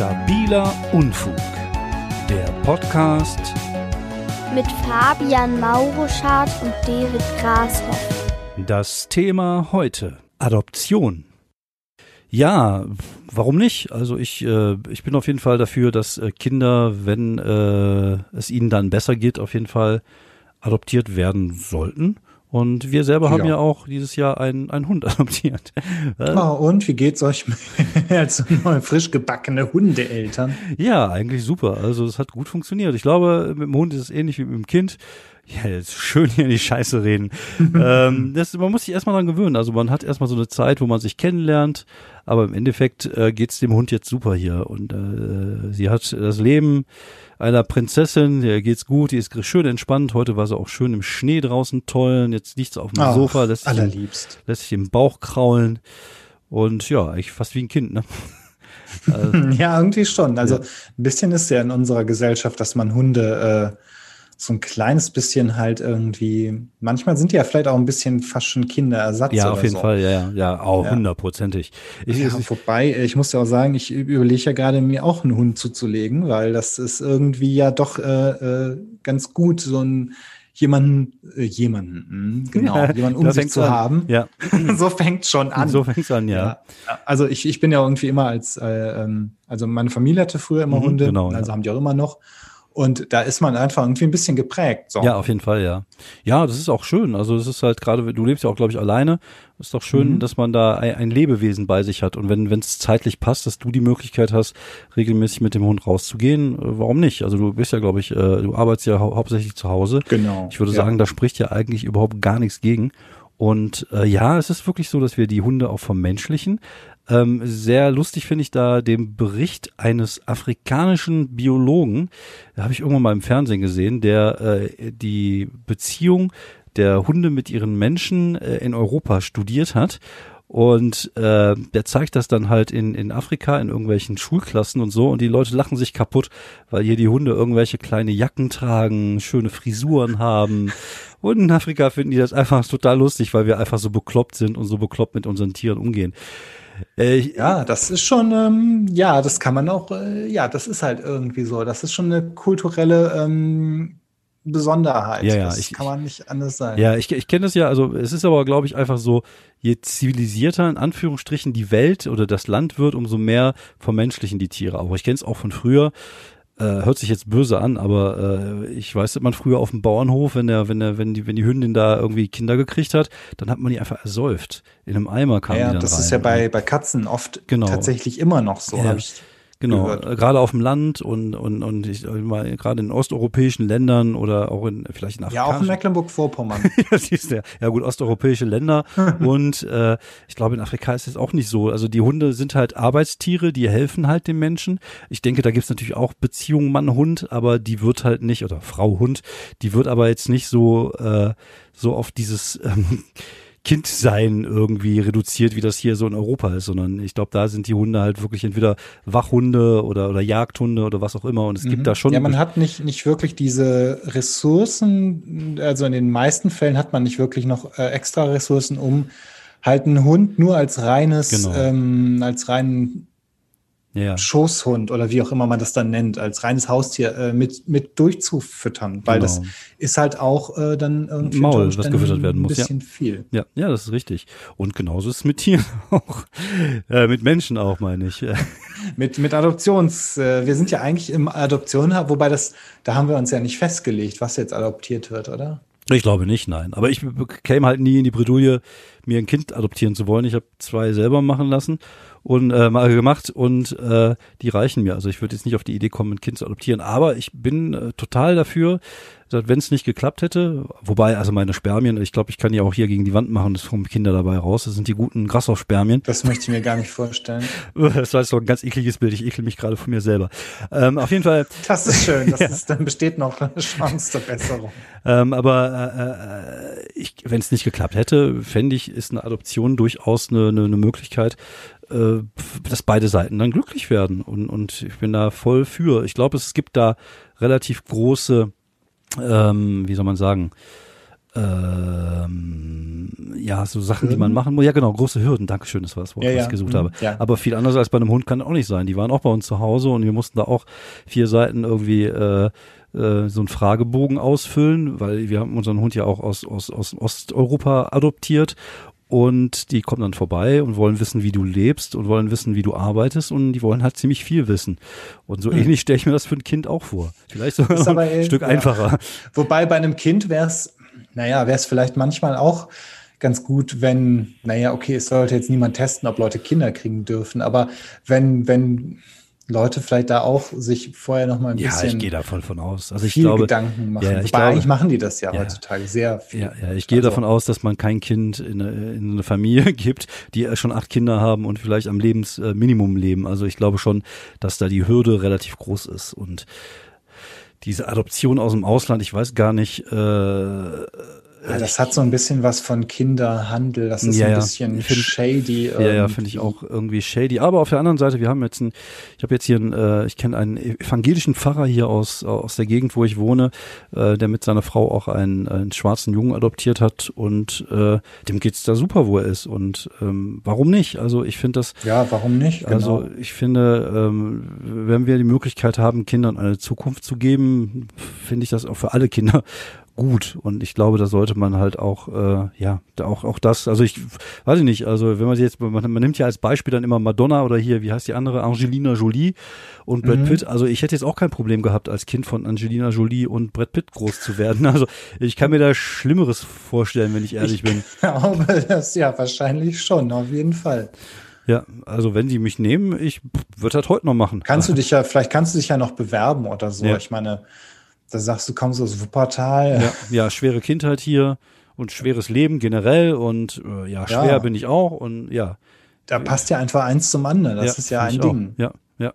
Stabiler Unfug. Der Podcast mit Fabian Mauruschardt und David Grashoff. Das Thema heute Adoption. Ja, warum nicht? Also ich, äh, ich bin auf jeden Fall dafür, dass äh, Kinder, wenn äh, es ihnen dann besser geht, auf jeden Fall adoptiert werden sollten. Und wir selber haben ja, auch dieses Jahr einen, einen Hund adoptiert. Oh, und wie geht's euch als neue, frisch gebackene Hundeeltern? Ja, eigentlich super. Also es hat gut funktioniert. Ich glaube, mit dem Hund ist es ähnlich wie mit dem Kind. Ja, jetzt schön hier in die Scheiße reden. ähm, das, man muss sich erstmal dran gewöhnen. Also man hat erstmal so eine Zeit, wo man sich kennenlernt, aber im Endeffekt äh, geht's dem Hund jetzt super hier. Und äh, sie hat das Leben einer Prinzessin, der geht's gut, die ist schön entspannt. Heute war sie auch schön im Schnee draußen tollen. Jetzt liegt sie auf dem Ach, Sofa, lässt sich, lässt sich im Bauch kraulen. Und ja, eigentlich fast wie ein Kind, ne? also, ja, irgendwie schon. Also ja. ein bisschen ist ja in unserer Gesellschaft, dass man Hunde äh, so ein kleines bisschen halt irgendwie, manchmal sind die ja vielleicht auch ein bisschen fast schon Kinderersatz. Ja, auf jeden so. Fall, ja, ja, ja, auch hundertprozentig. Ja. ja, wobei, ich muss ja auch sagen, ich überlege ja gerade, mir auch einen Hund zuzulegen, weil das ist irgendwie ja doch äh, äh, ganz gut, so ein jemanden, äh, jemanden, hm, genau, ja, jemanden um sich zu an. haben. Ja. so fängt schon an. So fängt an, ja. ja. Also ich, ich bin ja irgendwie immer als, äh, ähm, also meine Familie hatte früher immer mhm, Hunde, genau, also ja. haben die auch immer noch. Und da ist man einfach irgendwie ein bisschen geprägt. So. Ja, auf jeden Fall, ja. Ja, das ist auch schön. Also es ist halt gerade, du lebst ja auch, glaube ich, alleine. Ist doch schön, mhm. dass man da ein, ein, Lebewesen bei sich hat. Und wenn es zeitlich passt, dass du die Möglichkeit hast, regelmäßig mit dem Hund rauszugehen, äh, warum nicht? Also du bist ja, glaube ich, äh, du arbeitest ja hau hauptsächlich zu Hause. Genau. Ich würde ja. sagen, da spricht ja eigentlich überhaupt gar nichts gegen. Und äh, ja, es ist wirklich so, dass wir die Hunde auch vom Menschlichen ähm, sehr lustig finde ich da den Bericht eines afrikanischen Biologen, da habe ich irgendwann mal im Fernsehen gesehen, der äh, die Beziehung der Hunde mit ihren Menschen äh, in Europa studiert hat. Und äh, der zeigt das dann halt in, in Afrika in irgendwelchen Schulklassen und so. Und die Leute lachen sich kaputt, weil hier die Hunde irgendwelche kleine Jacken tragen, schöne Frisuren haben. Und in Afrika finden die das einfach total lustig, weil wir einfach so bekloppt sind und so bekloppt mit unseren Tieren umgehen. Äh, ja, das ist schon, ähm, ja, das kann man auch, äh, ja, das ist halt irgendwie so. Das ist schon eine kulturelle ähm, Besonderheit. Ja, ja, das ich, kann man nicht anders sagen. Ja, ich, ich kenne das ja, also es ist aber, glaube ich, einfach so, je zivilisierter in Anführungsstrichen die Welt oder das Land wird, umso mehr vermenschlichen die Tiere auch. Ich kenne es auch von früher äh, hört sich jetzt böse an, aber äh, ich weiß, dass man früher auf dem Bauernhof, wenn der, wenn der, wenn die, wenn die Hündin da irgendwie Kinder gekriegt hat, dann hat man die einfach ersäuft. In einem Eimer kam ja, die dann das rein. ist ja bei, bei Katzen oft genau. tatsächlich immer noch so. Ja. Ich Genau, gehört. Äh, gerade auf dem Land und und und ich mal gerade in osteuropäischen Ländern oder auch in vielleicht in Afrika. Ja, auch in Mecklenburg-Vorpommern. ja, siehst du, ja gut, osteuropäische Länder und äh, ich glaube in Afrika ist es auch nicht so. Also die Hunde sind halt Arbeitstiere, die helfen halt dem Menschen. Ich denke, da gibt's natürlich auch Beziehungen Mann-Hund, aber die wird halt nicht oder Frau-Hund, die wird aber jetzt nicht so äh, so auf dieses ähm, Kindsein irgendwie reduziert, wie das hier so in Europa ist, sondern ich glaube, da sind die Hunde halt wirklich entweder Wachhunde oder, oder Jagdhunde oder was auch immer. Und es mhm. gibt da schon. Ja, man hat nicht, nicht wirklich diese Ressourcen, also in den meisten Fällen hat man nicht wirklich noch äh, extra Ressourcen, um halt einen Hund nur als reines, genau. ähm, als reinen ja. Schoßhund oder wie auch immer man das dann nennt, als reines Haustier äh, mit, mit durchzufüttern, weil genau. das ist halt auch äh, dann irgendwie Maul, was gefüttert werden muss. Ein bisschen ja. viel. Ja, ja, das ist richtig. Und genauso ist es mit Tieren auch. Äh, mit Menschen auch, meine ich. mit, mit Adoptions, äh, wir sind ja eigentlich im Adoption, wobei das, da haben wir uns ja nicht festgelegt, was jetzt adoptiert wird, oder? Ich glaube nicht, nein. Aber ich käme halt nie in die Bredouille, mir ein Kind adoptieren zu wollen. Ich habe zwei selber machen lassen und äh, mal gemacht und äh, die reichen mir. Also ich würde jetzt nicht auf die Idee kommen, ein Kind zu adoptieren, aber ich bin äh, total dafür, wenn es nicht geklappt hätte, wobei also meine Spermien, ich glaube, ich kann die auch hier gegen die Wand machen, das kommen Kinder dabei raus. Das sind die guten Grasshopf-Spermien. Das möchte ich mir gar nicht vorstellen. Das war jetzt doch ein ganz ekliges Bild. Ich ekel mich gerade von mir selber. Ähm, auf jeden Fall. Das ist schön. Das ja. ist, dann besteht noch eine Chance zur Besserung. Ähm, aber äh, ich, wenn es nicht geklappt hätte, fände ich, ist eine Adoption durchaus eine, eine, eine Möglichkeit, äh, dass beide Seiten dann glücklich werden. Und, und ich bin da voll für. Ich glaube, es gibt da relativ große, ähm, wie soll man sagen, ähm, ja, so Sachen, Hürden? die man machen muss. Ja, genau, große Hürden. Dankeschön, das war das Wort, ja, was ich gesucht mhm, habe. Ja. Aber viel anders als bei einem Hund kann auch nicht sein. Die waren auch bei uns zu Hause und wir mussten da auch vier Seiten irgendwie äh, äh, so einen Fragebogen ausfüllen, weil wir haben unseren Hund ja auch aus, aus, aus Osteuropa adoptiert und die kommen dann vorbei und wollen wissen, wie du lebst und wollen wissen, wie du arbeitest und die wollen halt ziemlich viel wissen. Und so hm. ähnlich stelle ich mir das für ein Kind auch vor. Vielleicht sogar ein aber, Stück ja. einfacher. Wobei bei einem Kind wäre es, naja, wäre es vielleicht manchmal auch ganz gut, wenn, naja, okay, es sollte jetzt niemand testen, ob Leute Kinder kriegen dürfen, aber wenn, wenn Leute vielleicht da auch sich vorher noch mal ein ja, bisschen. Ja, ich gehe davon von aus. Also ich viel glaube, Gedanken machen. Ja, ich glaube, eigentlich machen die das ja, ja, heutzutage sehr viel. Ja, ja ich gehe also, davon aus, dass man kein Kind in eine, in eine Familie gibt, die schon acht Kinder haben und vielleicht am Lebensminimum leben. Also ich glaube schon, dass da die Hürde relativ groß ist und diese Adoption aus dem Ausland, ich weiß gar nicht, äh, ja, das hat so ein bisschen was von Kinderhandel. Das ist ja, ein bisschen find, shady. Irgendwie. Ja, ja, finde ich auch irgendwie shady. Aber auf der anderen Seite, wir haben jetzt ein, ich habe jetzt hier einen, äh, ich kenne einen evangelischen Pfarrer hier aus aus der Gegend, wo ich wohne, äh, der mit seiner Frau auch einen, einen schwarzen Jungen adoptiert hat und äh, dem geht's da super, wo er ist. Und ähm, warum nicht? Also ich finde das. Ja, warum nicht? Genau. Also ich finde, ähm, wenn wir die Möglichkeit haben, Kindern eine Zukunft zu geben, finde ich das auch für alle Kinder gut. Und ich glaube, da sollte man halt auch, äh, ja, auch, auch das, also ich weiß ich nicht, also wenn man sie jetzt, man, man nimmt ja als Beispiel dann immer Madonna oder hier, wie heißt die andere, Angelina Jolie und Brad mhm. Pitt. Also ich hätte jetzt auch kein Problem gehabt, als Kind von Angelina Jolie und Brad Pitt groß zu werden. Also ich kann mir da Schlimmeres vorstellen, wenn ich ehrlich ich bin. Ich glaube das ja wahrscheinlich schon, auf jeden Fall. Ja, also wenn die mich nehmen, ich würde das heute noch machen. Kannst du dich ja, vielleicht kannst du dich ja noch bewerben oder so. Ja. Ich meine, da sagst du, kommst aus Wuppertal. Ja, ja, schwere Kindheit hier und schweres Leben generell und äh, ja, schwer ja. bin ich auch und ja. Da passt ja einfach eins zum anderen. Das ja, ist ja ein Ding. Auch. Ja, ja.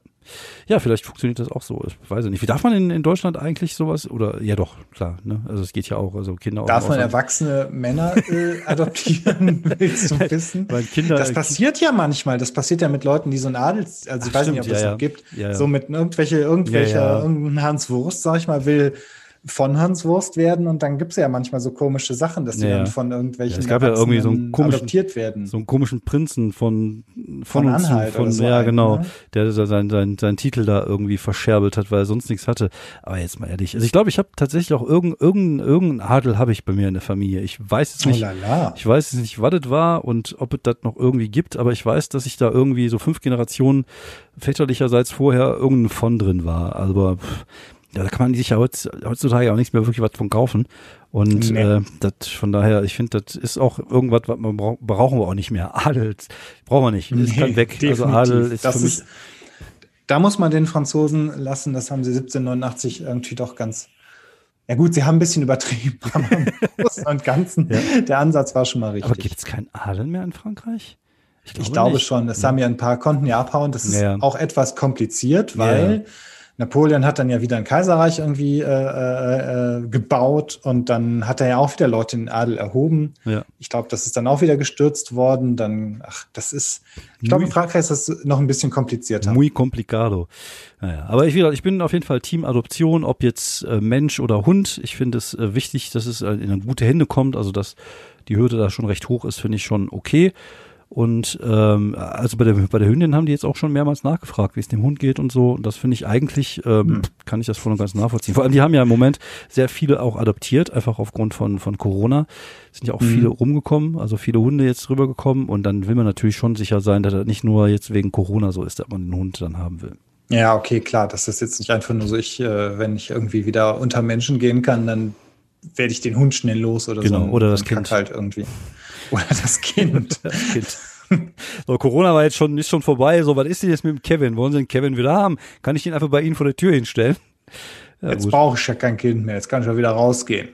Ja, vielleicht funktioniert das auch so. Ich weiß nicht. Wie darf man in, in Deutschland eigentlich sowas? Oder ja doch, klar, ne? Also es geht ja auch, also Kinder auch. Darf man erwachsene Männer äh, adoptieren, willst du wissen? Weil Kinder, das passiert ja manchmal. Das passiert ja mit Leuten, die so ein Adels, also ich Ach, weiß stimmt, nicht, ob es ja, noch gibt, ja, so mit irgendwelche, irgendwelcher, irgendein Hans Wurst, sag ich mal, will von Hans Wurst werden und dann gibt es ja manchmal so komische Sachen, dass die ja. dann von irgendwelchen ja, es gab ja irgendwie so einen komischen, adoptiert werden. So einen komischen Prinzen von von, von uns, Anhalt von, so ja einen, genau, ne? der seinen sein, sein Titel da irgendwie verscherbelt hat, weil er sonst nichts hatte. Aber jetzt mal ehrlich, also ich glaube, ich habe tatsächlich auch irgendeinen irgendein, irgendein Adel habe ich bei mir in der Familie. Ich weiß jetzt nicht, oh ich weiß jetzt nicht, was das war und ob es das noch irgendwie gibt, aber ich weiß, dass ich da irgendwie so fünf Generationen väterlicherseits vorher irgendein von drin war. Also ja, da kann man sich ja heutzutage auch nichts mehr wirklich was von kaufen. Und nee. äh, das von daher, ich finde, das ist auch irgendwas, was man brauch, brauchen wir auch nicht mehr. Adel brauchen wir nicht. Das nee, kann weg. Definitiv. Also Adel ist das für mich. Ist, da muss man den Franzosen lassen, das haben sie 1789 irgendwie doch ganz. Ja gut, sie haben ein bisschen übertrieben, aber im Großen und Ganzen, ja. der Ansatz war schon mal richtig. Aber gibt es keinen Adel mehr in Frankreich? Ich glaube, ich glaube schon. Es haben ja ein paar konnten ja abhauen. Das ist ja. auch etwas kompliziert, weil ja Napoleon hat dann ja wieder ein Kaiserreich irgendwie äh, äh, äh, gebaut und dann hat er ja auch wieder Leute in den Adel erhoben. Ja. Ich glaube, das ist dann auch wieder gestürzt worden. Dann, ach, das ist, ich glaube, in Frankreich ist das noch ein bisschen komplizierter. Muy complicado. Naja, aber ich, ich bin auf jeden Fall Team Adoption, ob jetzt äh, Mensch oder Hund. Ich finde es äh, wichtig, dass es äh, in gute Hände kommt, also dass die Hürde da schon recht hoch ist, finde ich schon okay. Und ähm, also bei der, bei der Hündin haben die jetzt auch schon mehrmals nachgefragt, wie es dem Hund geht und so. Und das finde ich eigentlich, ähm, hm. kann ich das voll und ganz nachvollziehen. Vor allem, die haben ja im Moment sehr viele auch adoptiert, einfach aufgrund von, von Corona. Sind ja auch hm. viele rumgekommen, also viele Hunde jetzt rübergekommen. Und dann will man natürlich schon sicher sein, dass das nicht nur jetzt wegen Corona so ist, dass man den Hund dann haben will. Ja, okay, klar. Das ist jetzt nicht einfach nur so, ich, äh, wenn ich irgendwie wieder unter Menschen gehen kann, dann werde ich den Hund schnell los oder genau, so. Oder das Kind halt irgendwie. Oder das Kind. das kind. So, Corona war jetzt schon, ist schon vorbei. So, was ist denn jetzt mit dem Kevin? Wollen Sie den Kevin wieder haben? Kann ich ihn einfach bei Ihnen vor der Tür hinstellen? Ja, jetzt brauche ich ja kein Kind mehr. Jetzt kann ich ja wieder rausgehen.